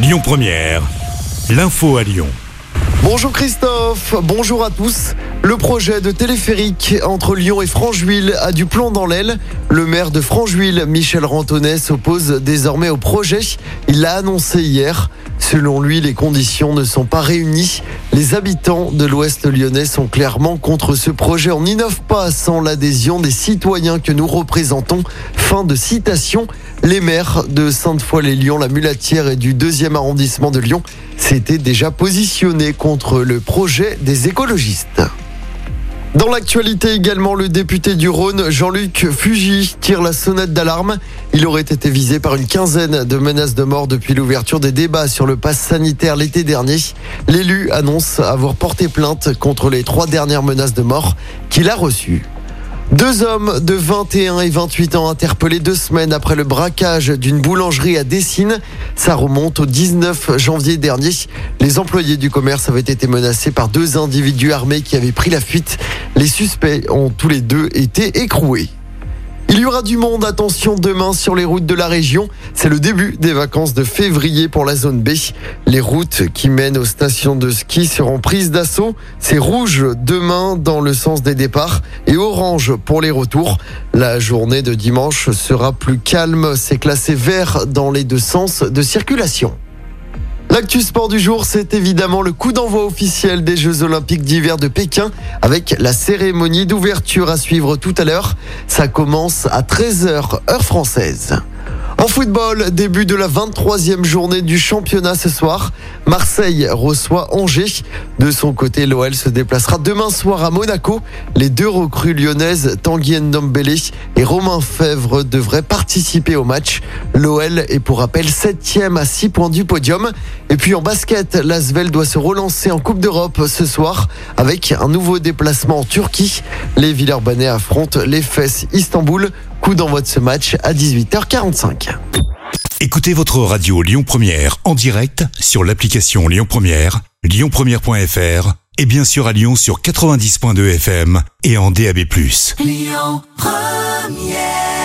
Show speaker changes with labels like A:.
A: Lyon Première, l'info à Lyon.
B: Bonjour Christophe, bonjour à tous. Le projet de téléphérique entre Lyon et Francheville a du plomb dans l'aile. Le maire de Francheville, Michel Rantonnet, s'oppose désormais au projet. Il l'a annoncé hier. Selon lui, les conditions ne sont pas réunies. Les habitants de l'Ouest lyonnais sont clairement contre ce projet. On n'innove pas sans l'adhésion des citoyens que nous représentons. Fin de citation. Les maires de Sainte-Foy-les-Lyons, la Mulatière et du deuxième arrondissement de Lyon s'étaient déjà positionnés contre le projet des écologistes. Dans l'actualité également, le député du Rhône, Jean-Luc Fugy, tire la sonnette d'alarme. Il aurait été visé par une quinzaine de menaces de mort depuis l'ouverture des débats sur le pass sanitaire l'été dernier. L'élu annonce avoir porté plainte contre les trois dernières menaces de mort qu'il a reçues. Deux hommes de 21 et 28 ans interpellés deux semaines après le braquage d'une boulangerie à Dessines. Ça remonte au 19 janvier dernier. Les employés du commerce avaient été menacés par deux individus armés qui avaient pris la fuite. Les suspects ont tous les deux été écroués. Il y aura du monde, attention, demain sur les routes de la région. C'est le début des vacances de février pour la zone B. Les routes qui mènent aux stations de ski seront prises d'assaut. C'est rouge demain dans le sens des départs et orange pour les retours. La journée de dimanche sera plus calme. C'est classé vert dans les deux sens de circulation. L'actu sport du jour, c'est évidemment le coup d'envoi officiel des Jeux Olympiques d'hiver de Pékin avec la cérémonie d'ouverture à suivre tout à l'heure. Ça commence à 13h heure française. En football, début de la 23e journée du championnat ce soir. Marseille reçoit Angers. De son côté, l'OL se déplacera demain soir à Monaco. Les deux recrues lyonnaises, Tanguy Ndombele et Romain Fèvre, devraient participer au match. L'OL est pour rappel 7e à 6 points du podium. Et puis en basket, l'Asvel doit se relancer en Coupe d'Europe ce soir avec un nouveau déplacement en Turquie. Les Villeurbanais affrontent les Fesses Istanbul. Coup d'envoi de ce match à 18h45.
A: Écoutez votre radio Lyon Première en direct sur l'application Lyon Première, lyonpremière.fr et bien sûr à Lyon sur 90.2 FM et en DAB+.
C: Lyon Première